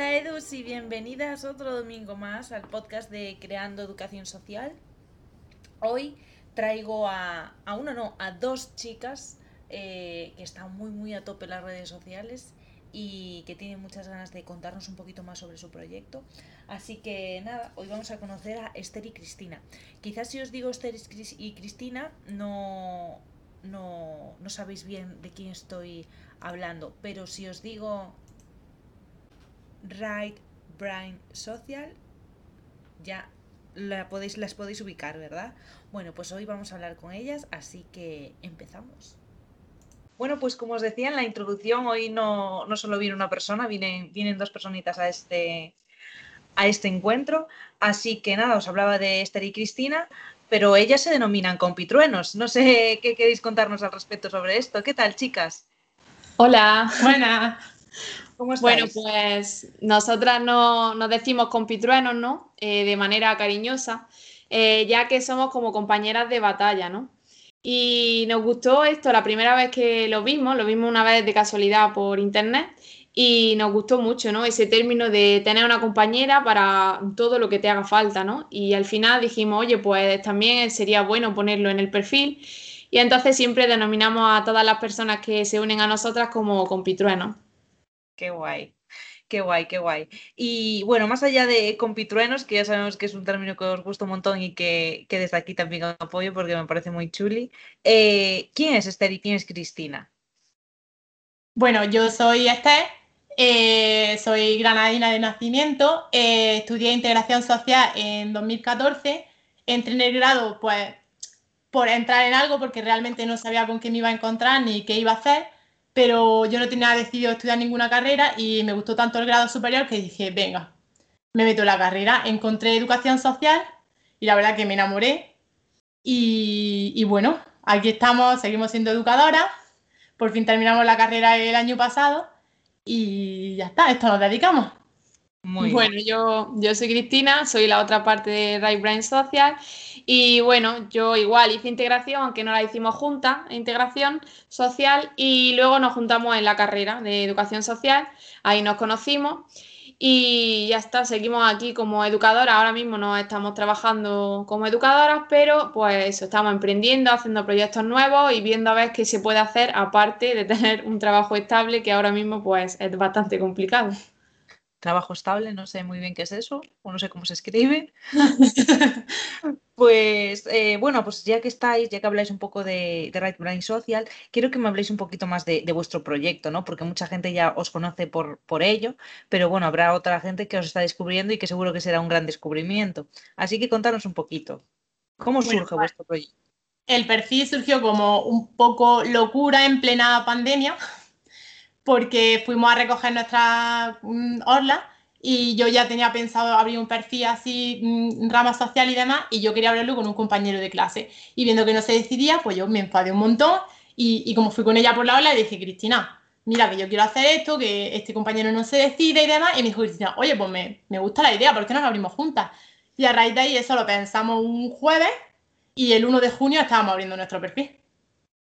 Hola Edus y bienvenidas otro domingo más al podcast de Creando Educación Social. Hoy traigo a, a uno, no, a dos chicas eh, que están muy muy a tope en las redes sociales y que tienen muchas ganas de contarnos un poquito más sobre su proyecto. Así que nada, hoy vamos a conocer a Esther y Cristina. Quizás si os digo Esther y Cristina no, no, no sabéis bien de quién estoy hablando, pero si os digo Right Brain Social, ya la podéis, las podéis ubicar, ¿verdad? Bueno, pues hoy vamos a hablar con ellas, así que empezamos. Bueno, pues como os decía en la introducción, hoy no, no solo viene una persona, vienen, vienen dos personitas a este, a este encuentro. Así que nada, os hablaba de Esther y Cristina, pero ellas se denominan compitruenos. No sé qué queréis contarnos al respecto sobre esto. ¿Qué tal, chicas? Hola, Bueno, pues nosotras no, nos decimos compitruenos, ¿no? Eh, de manera cariñosa, eh, ya que somos como compañeras de batalla, ¿no? Y nos gustó esto la primera vez que lo vimos, lo vimos una vez de casualidad por internet y nos gustó mucho, ¿no? Ese término de tener una compañera para todo lo que te haga falta, ¿no? Y al final dijimos, oye, pues también sería bueno ponerlo en el perfil y entonces siempre denominamos a todas las personas que se unen a nosotras como compitruenos. Qué guay. Qué guay, qué guay. Y bueno, más allá de compitruenos, que ya sabemos que es un término que os gusta un montón y que, desde aquí también apoyo porque me parece muy chuli, eh, ¿quién es Esther y quién es Cristina? Bueno, yo soy Esther, eh, soy granadina de nacimiento, eh, estudié integración social en 2014, entré en el grado pues por entrar en algo porque realmente no sabía con qué me iba a encontrar ni qué iba a hacer pero yo no tenía decidido estudiar ninguna carrera y me gustó tanto el grado superior que dije, venga, me meto en la carrera. Encontré educación social y la verdad que me enamoré. Y, bueno, aquí estamos, seguimos siendo educadoras. Por fin terminamos la carrera el año pasado y ya está, esto nos dedicamos. Bueno, yo, yo soy Cristina, soy la otra parte de Right Brain Social. Y bueno, yo igual hice integración, aunque no la hicimos juntas, integración social. Y luego nos juntamos en la carrera de educación social, ahí nos conocimos. Y ya está, seguimos aquí como educadoras, ahora mismo no estamos trabajando como educadoras, pero pues eso, estamos emprendiendo, haciendo proyectos nuevos y viendo a ver qué se puede hacer aparte de tener un trabajo estable que ahora mismo pues es bastante complicado trabajo estable, no sé muy bien qué es eso, o no sé cómo se escribe. pues eh, bueno, pues ya que estáis, ya que habláis un poco de, de Right Brain Social, quiero que me habléis un poquito más de, vuestro proyecto, ¿no? Porque mucha gente ya os conoce por, por ello, pero bueno, habrá otra gente que os está descubriendo y que seguro que será un gran descubrimiento. Así que contanos un poquito. ¿Cómo surge vuestro proyecto? El perfil surgió como un poco locura en plena pandemia porque fuimos a recoger nuestra mm, orla y yo ya tenía pensado abrir un perfil así, mm, rama social y demás, y yo quería hablarlo con un compañero de clase. Y viendo que no se decidía, pues yo me enfadé un montón y, como fui con ella por la ola, le dije, Cristina, mira que yo quiero hacer esto, que este compañero no se decide y demás. Y me dijo Cristina, oye, pues me, me gusta la idea, ¿por qué no nos abrimos juntas? Y a raíz de ahí eso lo pensamos un jueves y el 1 de junio estábamos abriendo nuestro perfil.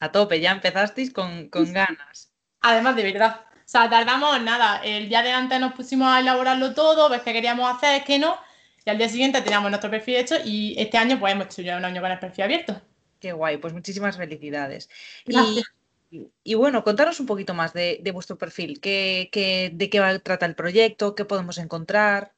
A tope, ya empezasteis con, con ganas. Además, de verdad. O sea, tardamos nada. El día de antes nos pusimos a elaborarlo todo, ver qué queríamos hacer, qué no. Y al día siguiente teníamos nuestro perfil hecho y este año pues hemos hecho ya un año con el perfil abierto. Qué guay, pues muchísimas felicidades. Y, bueno, contanos un poquito más de, vuestro perfil. ¿Qué, qué, de qué va, trata el proyecto? ¿Qué podemos encontrar?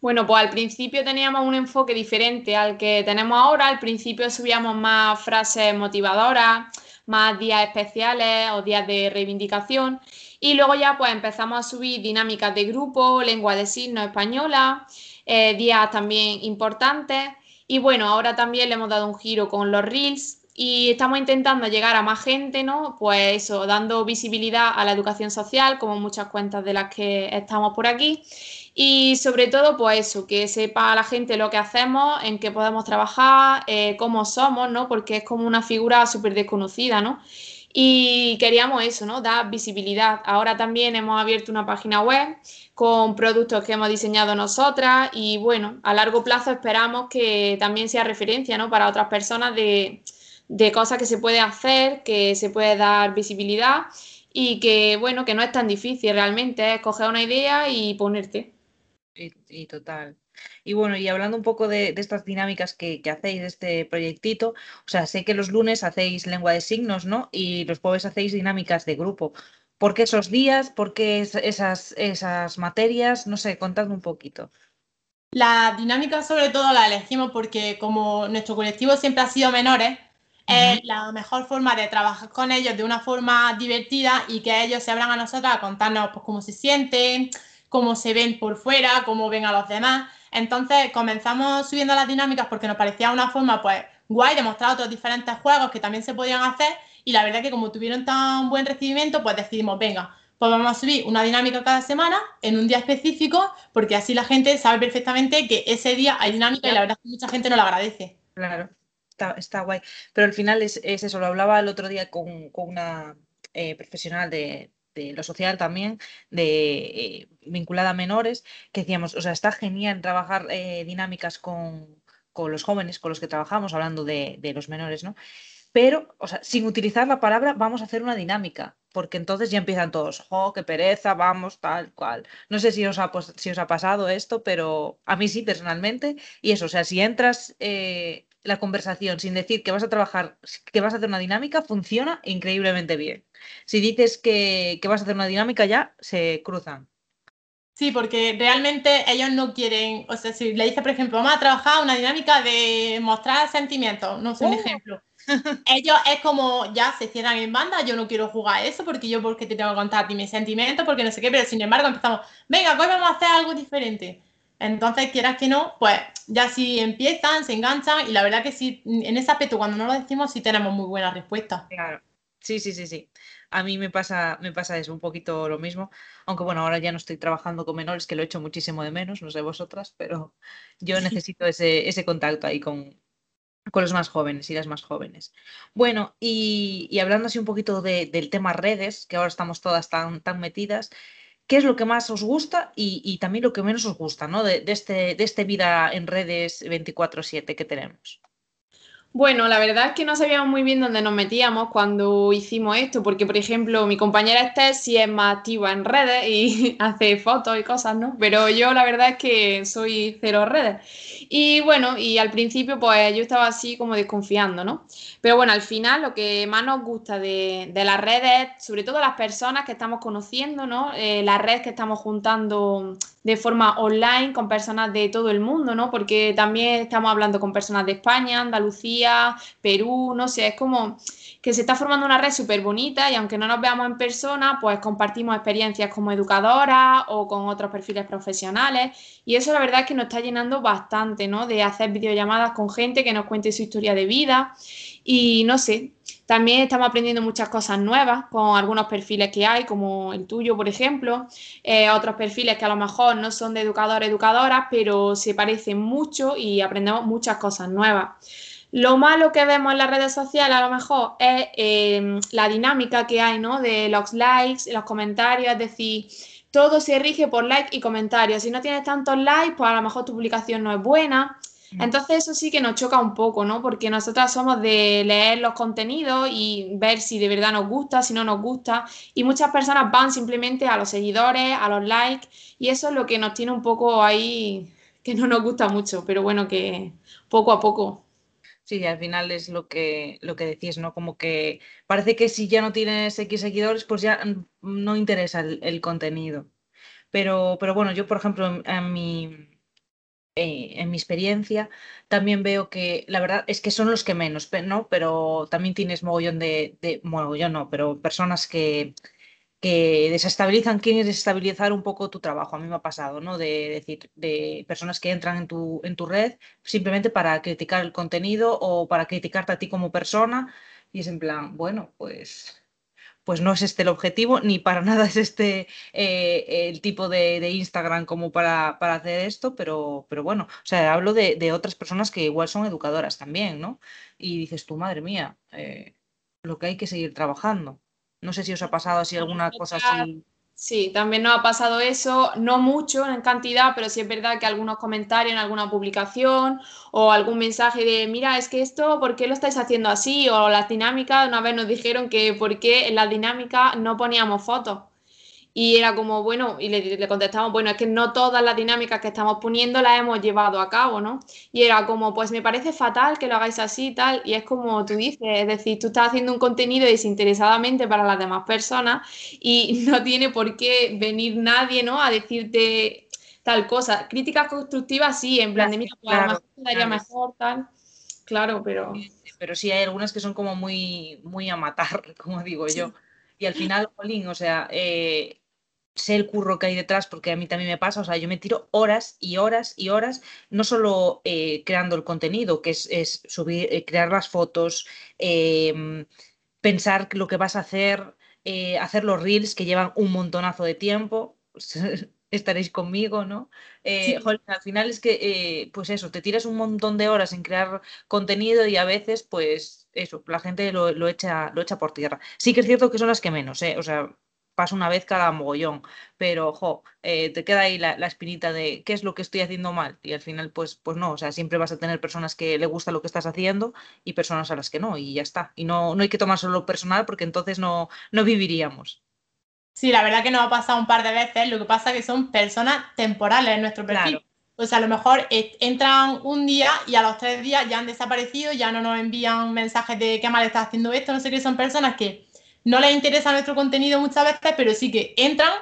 Bueno, pues al principio teníamos un enfoque diferente al que tenemos ahora. Al principio subíamos más frases motivadoras, más días especiales o días de reivindicación. Y luego ya pues empezamos a subir dinámicas de grupo, lengua de signos española, eh, días también importantes. Y bueno, ahora también le hemos dado un giro con los reels y estamos intentando llegar a más gente, ¿no? Pues eso, dando visibilidad a la educación social, como muchas cuentas de las que estamos por aquí. Y sobre todo, pues eso, que sepa la gente lo que hacemos, en qué podemos trabajar, eh, cómo somos, ¿no? Porque es como una figura súper desconocida, ¿no? Y queríamos eso, ¿no? Dar visibilidad. Ahora también hemos abierto una página web con productos que hemos diseñado nosotras y bueno, a largo plazo esperamos que también sea referencia, ¿no? Para otras personas de, de cosas que se puede hacer, que se puede dar visibilidad y que, bueno, que no es tan difícil realmente, es coger una idea y ponerte. Y, total. Y bueno, y hablando un poco de, estas dinámicas que, hacéis de este proyectito, o sea, sé que los lunes hacéis lengua de signos, ¿no? Y los jueves hacéis dinámicas de grupo. ¿Por qué esos días? ¿Por qué esas, esas materias? No sé, contadme un poquito. La dinámica sobre todo la elegimos porque como nuestro colectivo siempre ha sido menores, es la mejor forma de trabajar con ellos de una forma divertida y que ellos se abran a nosotros a contarnos pues, cómo se sienten, cómo se ven por fuera, cómo ven a los demás. Entonces comenzamos subiendo las dinámicas porque nos parecía una forma pues guay de mostrar otros diferentes juegos que también se podían hacer y la verdad que como tuvieron tan buen recibimiento pues decidimos, venga, pues vamos a subir una dinámica cada semana en un día específico, porque así la gente sabe perfectamente que ese día hay dinámica y la verdad es que mucha gente no lo agradece. Claro, está, guay. Pero al final es, eso, lo hablaba el otro día con, una eh, profesional de, lo social también, de eh, vinculada a menores, que decíamos, o sea, está genial trabajar eh, dinámicas con, los jóvenes con los que trabajamos, hablando de, los menores, ¿no? pero, o sea, sin utilizar la palabra, vamos a hacer una dinámica, porque entonces ya empiezan todos, ¡oh, qué pereza! Vamos, tal cual. No sé si os ha, si os ha pasado esto, pero a mí sí, personalmente. Y eso, o sea, si entras la conversación sin decir que vas a trabajar, que vas a hacer una dinámica, funciona increíblemente bien. Si dices que, que vas a hacer una dinámica, ya se cruzan. Sí, porque realmente ellos no quieren, o sea, si le dices, por ejemplo, vamos a trabajar una dinámica de mostrar sentimientos, no sé, un ¡Oh! ejemplo ellos es como ya se cierran en banda, yo no quiero jugar eso porque yo porque te tengo que contar ti mis sentimientos, porque no sé qué, pero sin embargo empezamos, venga, hoy vamos a hacer algo diferente. Entonces, quieras que no, pues ya si empiezan, se enganchan y la verdad que sí, en ese aspecto cuando no lo decimos sí tenemos muy buena respuesta. Claro. Sí, sí, sí, sí. A mí me pasa, me pasa eso, un poquito lo mismo. Aunque bueno, ahora ya no estoy trabajando con menores, que lo he hecho muchísimo de menos, no sé vosotras, pero yo necesito ese, ese contacto ahí con, con los más jóvenes y las más jóvenes. Bueno, y, hablando así un poquito del tema redes, que ahora estamos todas tan, tan metidas, ¿qué es lo que más os gusta y, también lo que menos os gusta ¿no? de, este, de este vida en redes 24/7 que tenemos? Bueno, la verdad es que no sabíamos muy bien dónde nos metíamos cuando hicimos esto, porque por ejemplo mi compañera Esther sí es más activa en redes y hace fotos y cosas, ¿no? Pero yo la verdad es que soy cero redes. Y bueno, y al principio pues yo estaba así como desconfiando, ¿no? Pero bueno, al final lo que más nos gusta de, las redes, sobre todo las personas que estamos conociendo, ¿no? Eh, las redes que estamos juntando de forma online con personas de todo el mundo, ¿no? Porque también estamos hablando con personas de España, Andalucía, Perú, no sé, es como que se está formando una red súper bonita y aunque no nos veamos en persona, pues compartimos experiencias como educadoras o con otros perfiles profesionales y eso la verdad es que nos está llenando bastante, ¿no? De hacer videollamadas con gente que nos cuente su historia de vida y no sé, también estamos aprendiendo muchas cosas nuevas con algunos perfiles que hay, como el tuyo, por ejemplo, eh, otros perfiles que a lo mejor no son de educadores, educadoras, pero se parecen mucho y aprendemos muchas cosas nuevas. Lo malo que vemos en las redes sociales a lo mejor es em, la dinámica que hay, ¿no? De los likes, los comentarios, es decir, todo se rige por like y comentarios. Si no tienes tantos likes, pues a lo mejor tu publicación no es buena. Mm. Entonces eso sí que nos choca un poco, ¿no? Porque nosotras somos de leer los contenidos y ver si de verdad nos gusta, si no nos gusta. Y muchas personas van simplemente a los seguidores, a los likes, y eso es lo que nos tiene un poco ahí, que no nos gusta mucho, pero bueno, que poco a poco Sí, al final es lo que, lo que decís, ¿no? Como que parece que si ya no tienes X seguidores, pues ya no interesa el, contenido. Pero, pero bueno, yo, por ejemplo, en, mi, en mi experiencia, también veo que la verdad es que son los que menos, ¿no? Pero también tienes mogollón de, mogollón no, pero personas que, que desestabilizan, quieren desestabilizar un poco tu trabajo. A mí me ha pasado, ¿no? De decir, de personas que entran en tu, en tu red simplemente para criticar el contenido o para criticarte a ti como persona. Y es en plan, bueno, pues, pues no es este el objetivo, ni para nada es este eh, el tipo de, Instagram como para, para, hacer esto, pero, pero bueno, o sea, hablo de, otras personas que igual son educadoras también, ¿no? Y dices, tu madre mía, eh, lo que hay que seguir trabajando. No sé si os ha pasado así alguna cosa así. Sí, también nos ha pasado eso, no mucho en cantidad, pero sí es verdad que algunos comentarios en alguna publicación o algún mensaje de, mira, es que esto, ¿por qué lo estáis haciendo así? O las dinámicas, una vez nos dijeron que por qué en las dinámicas no poníamos fotos. Y era como, bueno, y le, contestamos, bueno, es que no todas las dinámicas que estamos poniendo las hemos llevado a cabo, ¿no? Y era como, pues me parece fatal que lo hagáis así y tal. Y es como tú dices, es decir, tú estás haciendo un contenido desinteresadamente para las demás personas y no tiene por qué venir nadie, ¿no? A decirte tal cosa. Críticas constructivas sí, en plan de, mira, pues claro, daría mejor, tal. Claro, pero... Pero sí hay algunas que son como muy, muy a matar, como digo yo. Y al final, Jolín, o sea, eh, sé el curro que hay detrás, porque a mí también me pasa, o sea, yo me tiro horas y horas y horas, no solo eh, creando el contenido, que es, subir, eh, crear las fotos, em, pensar lo que vas a hacer, eh, hacer los reels que llevan un montonazo de tiempo. estaréis conmigo, ¿no? al final es que, pues eso, te tiras un montón de horas en crear contenido y a veces, pues eso, la gente lo, lo, echa, lo echa por tierra. Sí que es cierto que son las que menos, ¿eh? O sea, pasa una vez cada mogollón, pero ojo, eh, te queda ahí la, espinita de qué es lo que estoy haciendo mal y al final pues, pues no, o sea, siempre vas a tener personas que le gusta lo que estás haciendo y personas a las que no y ya está. Y no, no hay que tomar solo personal porque entonces no, no viviríamos. Sí, la verdad que nos ha pasado un par de veces, lo que pasa es que son personas temporales en nuestro perfil. O sea, a lo mejor eh, entran un día y a los tres días ya han desaparecido, ya no nos envían mensajes de qué mal estás haciendo esto, no sé qué, son personas que no les interesa nuestro contenido muchas veces, pero sí que entran,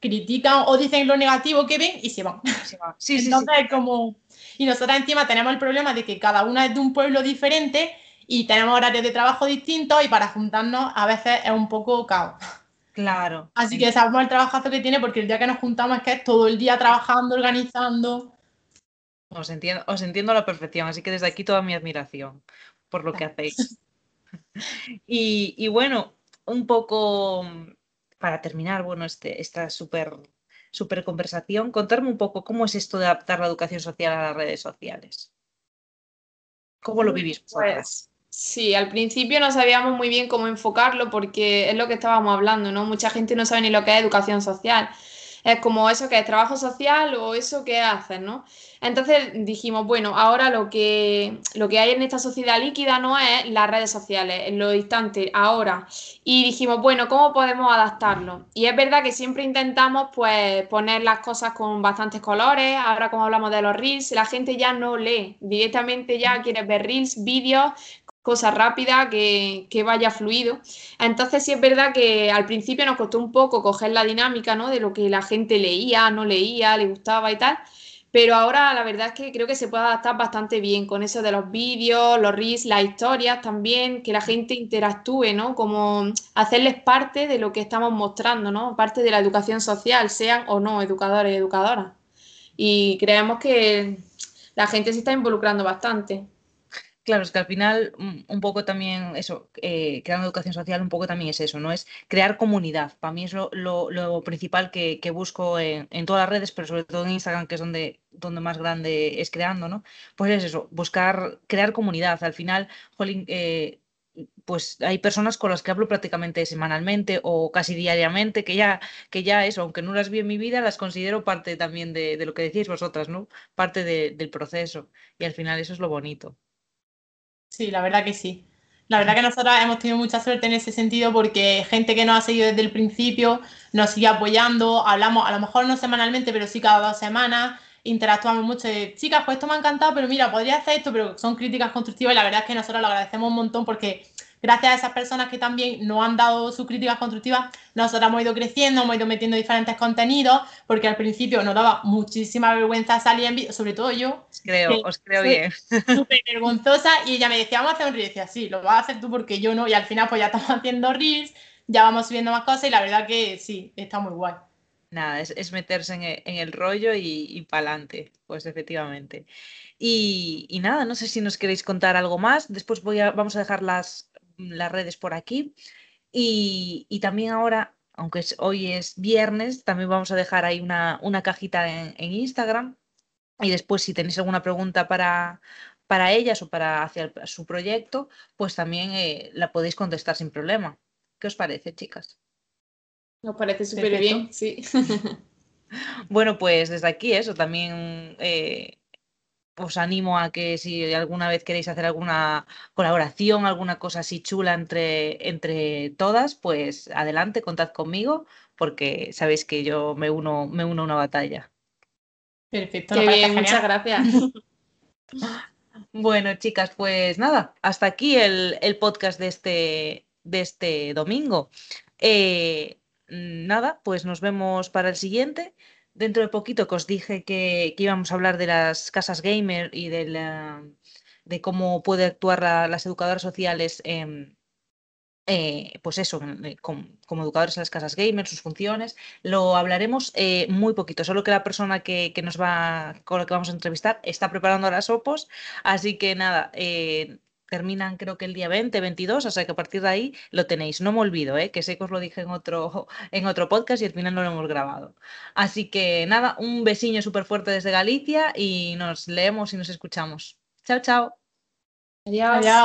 critican o dicen lo negativo que ven y se van. Sí, Entonces es como... Y nosotros encima tenemos el problema de que cada una es de un pueblo diferente y tenemos horarios de trabajo distintos y para juntarnos a veces es un poco caos. Claro. Así que sabemos el trabajazo que tiene porque el día que nos juntamos es que es todo el día trabajando, organizando. Os entiendo, os entiendo a la perfección, así que desde aquí toda mi admiración por lo que hacéis. y, y bueno, un poco, mm, para terminar, bueno, este, esta súper super conversación, contarme un poco cómo es esto de adaptar la educación social a las redes sociales. ¿Cómo lo vivís Pues, sí, al principio no sabíamos muy bien cómo enfocarlo porque es lo que estábamos hablando, ¿no? Mucha gente no sabe ni lo que es educación social. Es como eso que es trabajo social o eso que haces, ¿no? Entonces dijimos, bueno, ahora lo que, lo que hay en esta sociedad líquida no es las redes sociales, en lo distante, ahora. Y dijimos, bueno, ¿cómo podemos adaptarlo? Y es verdad que siempre intentamos pues poner las cosas con bastantes colores. Ahora como hablamos de los reels, la gente ya no lee, directamente ya quiere ver reels, vídeos cosa rápida, que, que, vaya fluido. Entonces sí es verdad que al principio nos costó un poco coger la dinámica ¿no? de lo que la gente leía, no leía, le gustaba y tal. Pero ahora la verdad es que creo que se puede adaptar bastante bien con eso de los vídeos, los reels, las historias también, que la gente interactúe, ¿no? Como hacerles parte de lo que estamos mostrando, ¿no? Parte de la educación social, sean o no educadores y educadoras. Y creemos que la gente se está involucrando bastante. Claro, es que al final mm, un poco también eso, eh, creando educación social un poco también es eso, ¿no? Es crear comunidad. Para mí es lo, principal que, busco en, todas las redes, pero sobre todo en Instagram, que es donde, donde más grande es creando, ¿no? Pues es eso, buscar, crear comunidad. Al final, eh, pues hay personas con las que hablo prácticamente semanalmente o casi diariamente, que ya, que ya eso, aunque no las vi en mi vida, las considero parte también de, lo que decís vosotras, ¿no? Parte del proceso. Y al final eso es lo bonito. Sí, la verdad que sí. La verdad que nosotros hemos tenido mucha suerte en ese sentido porque gente que nos ha seguido desde el principio nos sigue apoyando, hablamos a lo mejor no semanalmente, pero sí cada dos semanas, interactuamos mucho chicas, pues esto me ha encantado, pero mira, podría hacer esto, pero son críticas constructivas y la verdad es que nosotros lo agradecemos un montón porque gracias a esas personas que también nos han dado sus críticas constructivas, nosotros hemos ido creciendo, hemos ido metiendo diferentes contenidos, porque al principio nos daba muchísima vergüenza salir en vídeo, sobre todo yo. Creo, os creo bien. Súper vergonzosa, y ella me decía, vamos a hacer un reel, y decía, sí, lo vas a hacer tú porque yo no, y al final pues ya estamos haciendo reels, ya vamos subiendo más cosas, y la verdad que sí, está muy guay. Nada, es, meterse en el, rollo y, y para adelante, pues efectivamente. Y, y, nada, no sé si nos queréis contar algo más. Después voy a, vamos a dejar las, las redes por aquí. Y, también ahora, aunque hoy es viernes, también vamos a dejar ahí una, una cajita en, Instagram. Y después, si tenéis alguna pregunta para, para ellas o para hacia su proyecto, pues también eh, la podéis contestar sin problema. ¿Qué os parece, chicas? Nos parece súper bien, sí. bueno, pues desde aquí eso, también eh, os animo a que si alguna vez queréis hacer alguna colaboración, alguna cosa así chula entre, entre todas, pues adelante, contad conmigo, porque sabéis que yo me uno, me uno a una batalla. Perfecto, muchas gracias. Bueno, chicas, pues nada, hasta aquí el, podcast de este, de este domingo. Eh, nada, pues nos vemos para el siguiente. Dentro de poquito que os dije que, íbamos a hablar de las casas gamer y de, la, de cómo puede actuar las educadoras sociales eh, pues eso, eh, como, educadores en las casas gamers, sus funciones, lo hablaremos eh, muy poquito, solo que la persona que, nos va, con la que vamos a entrevistar está preparando las opos, así que nada, terminan creo que el día 20, 22, o sea que a partir de ahí lo tenéis. No me olvido, que sé que os lo dije en otro, en otro podcast y al final no lo hemos grabado. Así que nada, un besiño súper fuerte desde Galicia y nos leemos y nos escuchamos. Chao, chao. Adiós.